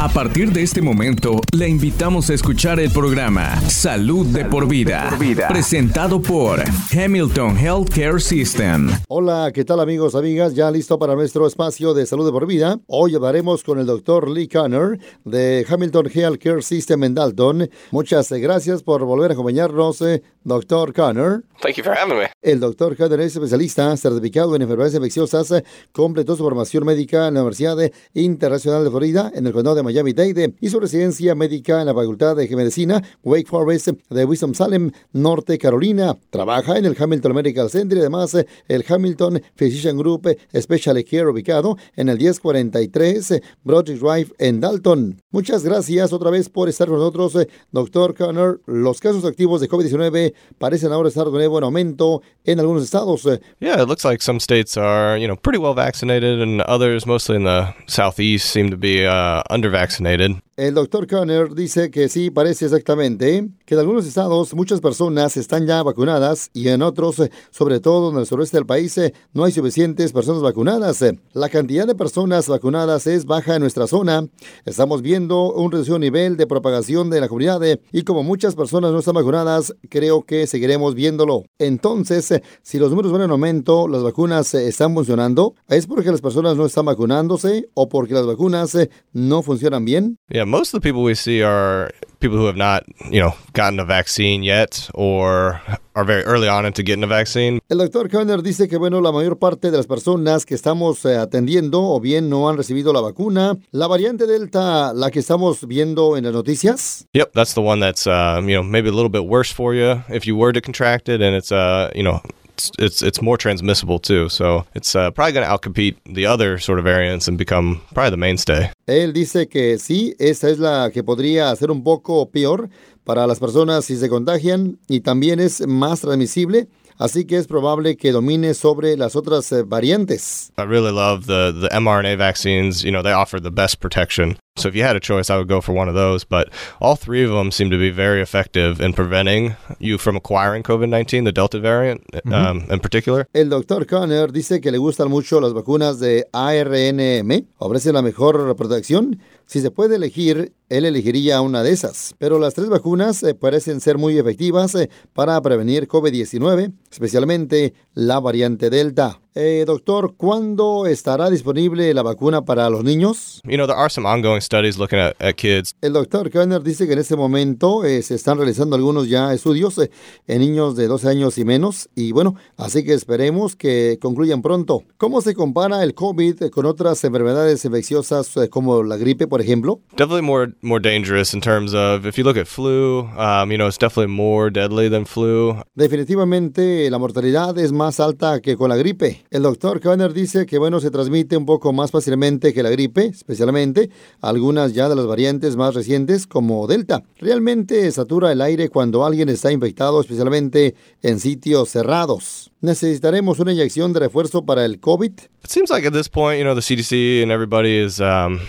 A partir de este momento, le invitamos a escuchar el programa Salud, de, por vida, presentado por Hamilton Healthcare System. Hola, ¿qué tal amigos, amigas? Ya listo para nuestro espacio de salud de por vida. Hoy hablaremos con el doctor Lee Conner de Hamilton Healthcare System en Dalton. Muchas gracias por volver a acompañarnos, eh, doctor Conner. Thank you for having me. El doctor Conner es especialista certificado en enfermedades infecciosas. Completó su formación médica en la Universidad Internacional de Florida en el condado de Miami-Dade y su residencia médica en la Facultad de Medicina Wake Forest de Winston-Salem, Norte Carolina. Trabaja en el Hamilton Medical Center y además el Hamilton Physician Group Special Care ubicado en el 1043 Broadway Drive en Dalton. Muchas gracias otra vez por estar con nosotros, doctor Connor. Los casos activos de COVID-19 parecen ahora estar de nuevo en aumento en algunos estados. Yeah, it looks like some states are, you know, pretty well vaccinated and others, mostly in the southeast, seem to be uh, vaccinated. El doctor Conner dice que sí, parece exactamente que en algunos estados muchas personas están ya vacunadas y en otros, sobre todo en el sureste del país, no hay suficientes personas vacunadas. La cantidad de personas vacunadas es baja en nuestra zona. Estamos viendo un reducido nivel de propagación de la comunidad y como muchas personas no están vacunadas, creo que seguiremos viéndolo. Entonces, si los números van en aumento, las vacunas están funcionando, ¿es porque las personas no están vacunándose o porque las vacunas no funcionan bien? Most of the people we see are people who have not, you know, gotten a vaccine yet or are very early on into getting a vaccine. El doctor Conner dice que, bueno, la mayor parte de las personas que estamos eh, atendiendo o bien no han recibido la vacuna. La variante Delta, la que estamos viendo en las noticias. Yep, that's the one that's, uh, you know, maybe a little bit worse for you if you were to contract it and it's, uh, you know, it's it's it's more transmissible too. So it's uh, probably going to outcompete the other sort of variants and become probably the mainstay. Él dice que sí, esta es la que podría ser un poco peor para las personas si se contagian y también es más transmisible. Así que es probable que domine sobre las otras eh, variantes. I really love the the mRNA vaccines. You know, they offer the best protection. So if you had a choice, I would go for one of those. But all three of them seem to be very effective in preventing you from acquiring COVID 19, the Delta variant mm-hmm. um, in particular. El doctor Conner dice que le gustan mucho las vacunas de ARNM, ofrecen la mejor protección. Si se puede elegir, él elegiría una de esas. Pero las tres vacunas eh, parecen ser muy efectivas eh, para prevenir COVID-19, especialmente la variante Delta. Eh, doctor, ¿cuándo estará disponible la vacuna para los niños? You know, there are some ongoing studies looking at, at kids. El doctor Kerner dice que en este momento eh, se están realizando algunos ya estudios en niños de 12 años y menos. Y bueno, así que esperemos que concluyan pronto. ¿Cómo se compara el COVID con otras enfermedades infecciosas como la gripe, por ejemplo? Definitely more, more dangerous in terms of, if you look at flu, um, you know, it's definitely more deadly than flu. Definitivamente la mortalidad es más alta que con la gripe. El doctor Kanner dice que bueno, se transmite un poco más fácilmente que la gripe, especialmente algunas ya de las variantes más recientes como Delta. Realmente satura el aire cuando alguien está infectado, especialmente en sitios cerrados. ¿Necesitaremos una inyección de refuerzo para el COVID? It seems like at this point, you know, the CDC and everybody is um,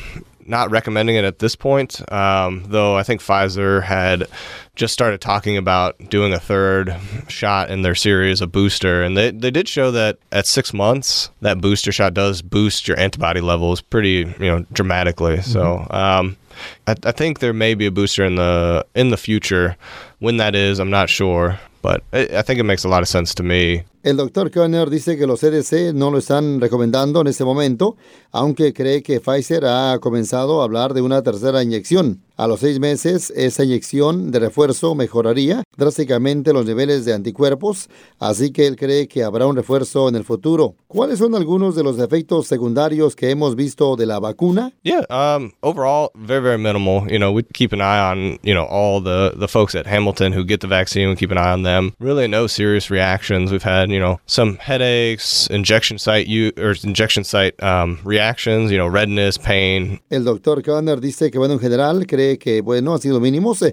not recommending it at this point, um, though I think Pfizer had just started talking about doing a third shot in their series, a booster. And they, they did show that at six months, that booster shot does boost your antibody levels pretty, you know, dramatically. Mm-hmm. So, um, I, I think there may be a booster in the in the future. When that is, I'm not sure, but I, think it makes a lot of sense to me. El doctor Conner dice que los CDC no lo están recomendando en este momento, aunque cree que Pfizer ha comenzado a hablar de una tercera inyección. A los seis meses, esa inyección de refuerzo mejoraría drásticamente los niveles de anticuerpos, así que él cree que habrá un refuerzo en el futuro. ¿Cuáles son algunos de los efectos secundarios que hemos visto de la vacuna? Yeah, um, overall, very, very minimal. You know, we keep an eye on, you know, all the, the folks at Hamilton who get the vaccine, we keep an eye on them. Really no serious reactions. We've had, you know, some headaches, injection site, u or injection site um, reactions, you know, redness, pain. El doctor Conner dice que, bueno, en general, cree que, bueno, han sido mínimos.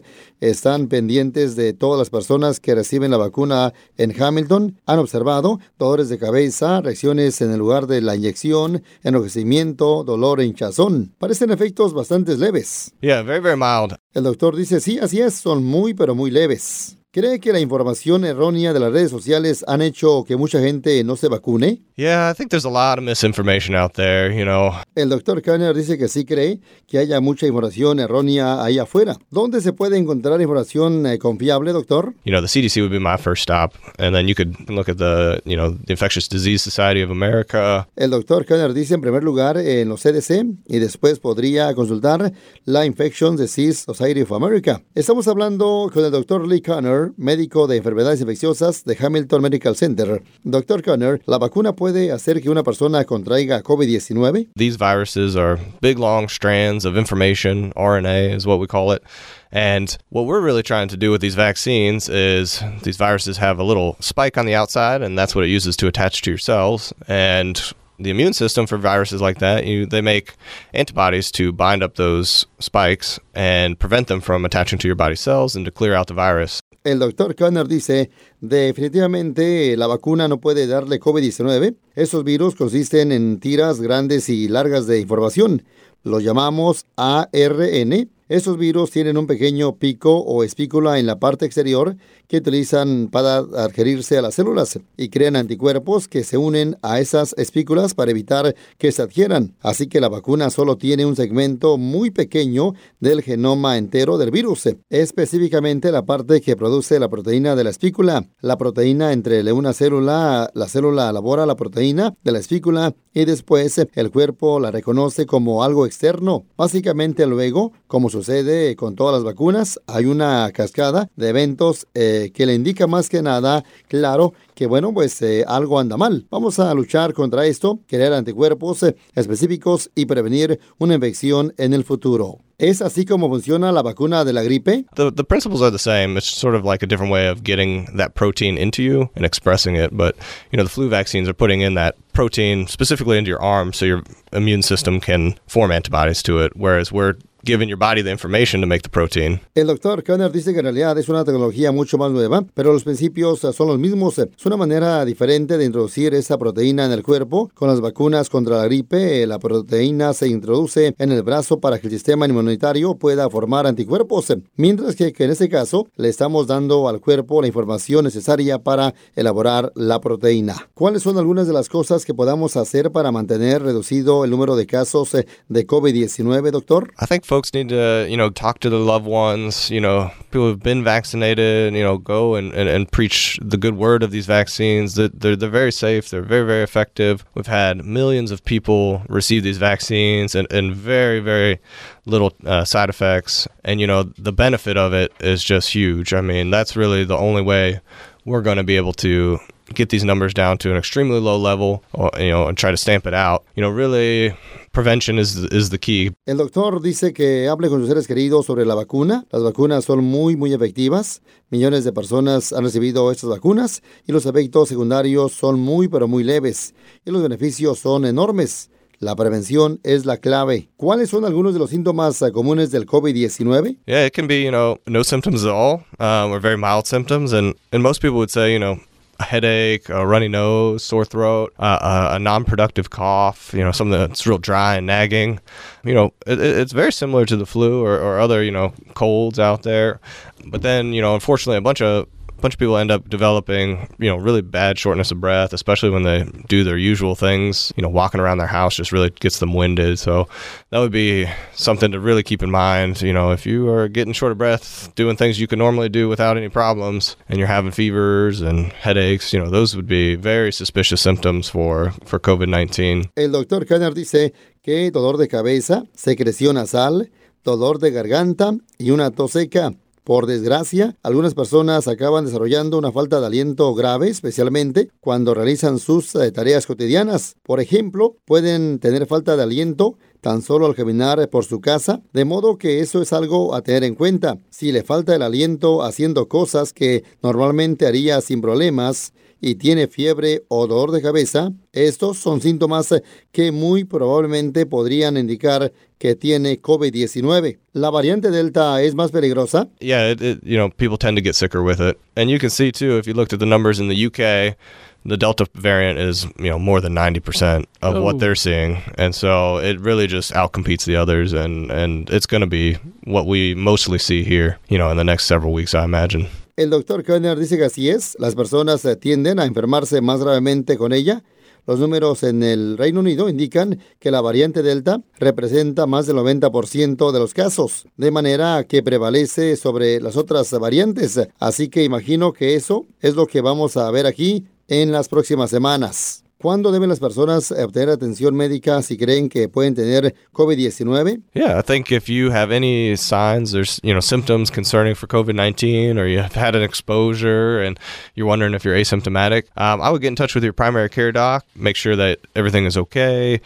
Están pendientes de todas las personas que reciben la vacuna en Hamilton. Han observado dolores de cabeza, reacciones en el lugar de la inyección, enrojecimiento, dolor e hinchazón. Parecen efectos bastante leves. Yeah, very, very mild. El doctor dice, sí, así es, son muy, pero muy leves. ¿Cree que la información errónea de las redes sociales han hecho que mucha gente no se vacune? Yeah, I think there's a lot of misinformation out there, you know. El doctor Kanner dice que sí cree que haya mucha información errónea ahí afuera. ¿Dónde se puede encontrar información eh, confiable, doctor? You know, the CDC would be my first stop, and then you could look at the, you know, the Infectious Disease Society of America. El doctor Kanner dice en primer lugar en los CDC y después podría consultar la Infectious Disease Society of America. Estamos hablando con el doctor Lee Kanner, médico de enfermedades infecciosas de Hamilton Medical Center. Doctor Kanner, ¿la vacuna puede hacer que una persona contraiga COVID-19? These viruses are big, long strands of information. RNA is what we call it. And what we're really trying to do with these vaccines is these viruses have a little spike on the outside, and that's what it uses to attach to your cells. And the immune system for viruses like that, you, they make antibodies to bind up those spikes and prevent them from attaching to your body cells and to clear out the virus. El doctor Conner dice, definitivamente la vacuna no puede darle COVID-19. Esos virus consisten en tiras grandes y largas de información. Los llamamos ARN. Esos virus tienen un pequeño pico o espícula en la parte exterior que utilizan para adherirse a las células y crean anticuerpos que se unen a esas espículas para evitar que se adhieran. Así que la vacuna solo tiene un segmento muy pequeño del genoma entero del virus, específicamente la parte que produce la proteína de la espícula. La proteína entre una célula, la célula elabora la proteína de la espícula y después el cuerpo la reconoce como algo externo. Básicamente luego, como sucede con todas las vacunas, hay una cascada de eventos eh, que le indica más que nada, claro, que bueno, pues eh, algo anda mal. Vamos a luchar contra esto, crear anticuerpos eh, específicos y prevenir una infección en el futuro. ¿Es así como funciona la vacuna de la gripe? The, the principles are the same. It's sort of like a different way of getting that protein into you and expressing it. But, you know, the flu vaccines are putting in that protein specifically into your arm so your immune system can form antibodies to it, whereas we're giving your body the information to make the protein. El doctor Kanner dice que en realidad es una tecnología mucho más nueva, pero los principios son los mismos. Es una manera diferente de introducir esa proteína en el cuerpo. Con las vacunas contra la gripe, la proteína se introduce en el brazo para que el sistema inmunitario pueda formar anticuerpos, mientras que, que en este caso le estamos dando al cuerpo la información necesaria para elaborar la proteína. ¿Cuáles son algunas de las cosas que podamos hacer para mantener reducido el número de casos de COVID-19, doctor? I think folks need to, you know, talk to their loved ones, you know, people who've been vaccinated, you know, go and, and, and preach the good word of these vaccines. That they're, they're very safe, they're very, very effective. We've had millions of people receive these vaccines and, and very, very little uh, side effects. And, you know, the benefit of it is just huge. I mean, that's really the only way we're going to be able to get these numbers down to an extremely low level, and try to stamp it out. Really prevention is is the key. El doctor dice que hable con sus seres queridos sobre la vacuna. Las vacunas son muy, muy efectivas. Millones de personas han recibido estas vacunas y los efectos secundarios son muy, pero muy leves. Y los beneficios son enormes. La prevención es la clave. ¿Cuáles son algunos de los síntomas comunes del COVID-19? Yeah, it can be, you know, no symptoms at all, um, or very mild symptoms, and and most people would say, you know, a headache, a runny nose, sore throat, uh, a, non-productive cough, you know, something that's real dry and nagging. You know, it, it's very similar to the flu or, or other, you know, colds out there. But then, you know, unfortunately, a bunch of bunch of people end up developing, you know, really bad shortness of breath, especially when they do their usual things. You know, walking around their house just really gets them winded. So that would be something to really keep in mind. You know, if you are getting short of breath, doing things you can normally do without any problems, and you're having fevers and headaches, you know, those would be very suspicious symptoms for for COVID nineteen. El doctor Kanner dice que dolor de cabeza, secreción nasal, dolor de garganta y una tos seca. Por desgracia, algunas personas acaban desarrollando una falta de aliento grave, especialmente cuando realizan sus eh, tareas cotidianas. Por ejemplo, pueden tener falta de aliento tan solo al caminar por su casa, de modo que eso es algo a tener en cuenta. Si le falta el aliento haciendo cosas que normalmente haría sin problemas, y tiene fiebre o dolor de cabeza, estos son síntomas que muy probablemente podrían indicar que tiene COVID-19. ¿La variante Delta es más peligrosa? Yeah, it, it, you know, people tend to get sicker with it. And you can see too, if you looked at the numbers in the UK, the Delta variant is, you know, more than 90% of Oh. what they're seeing. And so it really just outcompetes the others and, and it's going to be what we mostly see here, you know, in the next several weeks, I imagine. El doctor Kenner dice que así es, las personas tienden a enfermarse más gravemente con ella. Los números en el Reino Unido indican que la variante Delta representa más del 90% de los casos, de manera que prevalece sobre las otras variantes. Así que imagino que eso es lo que vamos a ver aquí en las próximas semanas. ¿Cuándo deben las personas obtener atención médica si creen que pueden tener COVID-19? Yeah, I think if you have any signs, or you know symptoms concerning for COVID-19, or you have had an exposure and you're wondering if you're asymptomatic, um, I would get in touch with your primary care doc, make sure that everything is okay.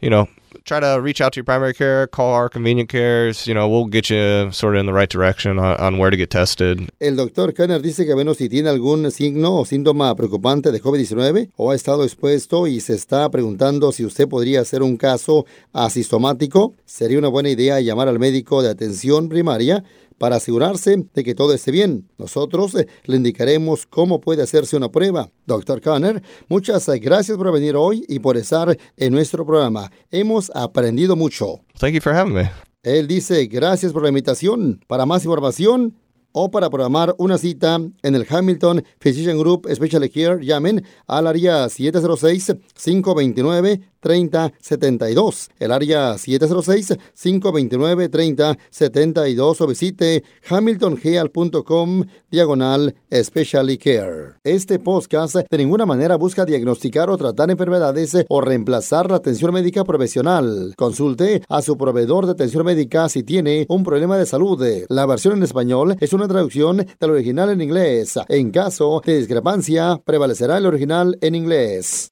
You know, try to reach out to your primary care, call our convenient cares. You know, we'll get you sort of in the right direction on, on where to get tested. El doctor Kenner dice que, bueno, si tiene algún signo o síntoma preocupante de COVID-19 o ha estado expuesto y se está preguntando si usted podría hacer un caso asistomático, sería una buena idea llamar al médico de atención primaria para asegurarse de que todo esté bien. Nosotros eh, le indicaremos cómo puede hacerse una prueba. Doctor Conner, muchas eh, gracias por venir hoy y por estar en nuestro programa. Hemos aprendido mucho. Thank you for having me. Él dice gracias por la invitación. Para más información, o para programar una cita en el Hamilton Physician Group Special Care, llamen al área 706-529-3072. El área 706-529-3072 o visite hamiltongeal.com diagonal Special Care. Este podcast de ninguna manera busca diagnosticar o tratar enfermedades o reemplazar la atención médica profesional. Consulte a su proveedor de atención médica si tiene un problema de salud. La versión en español es una traducción del original en inglés. En caso de discrepancia, prevalecerá el original en inglés.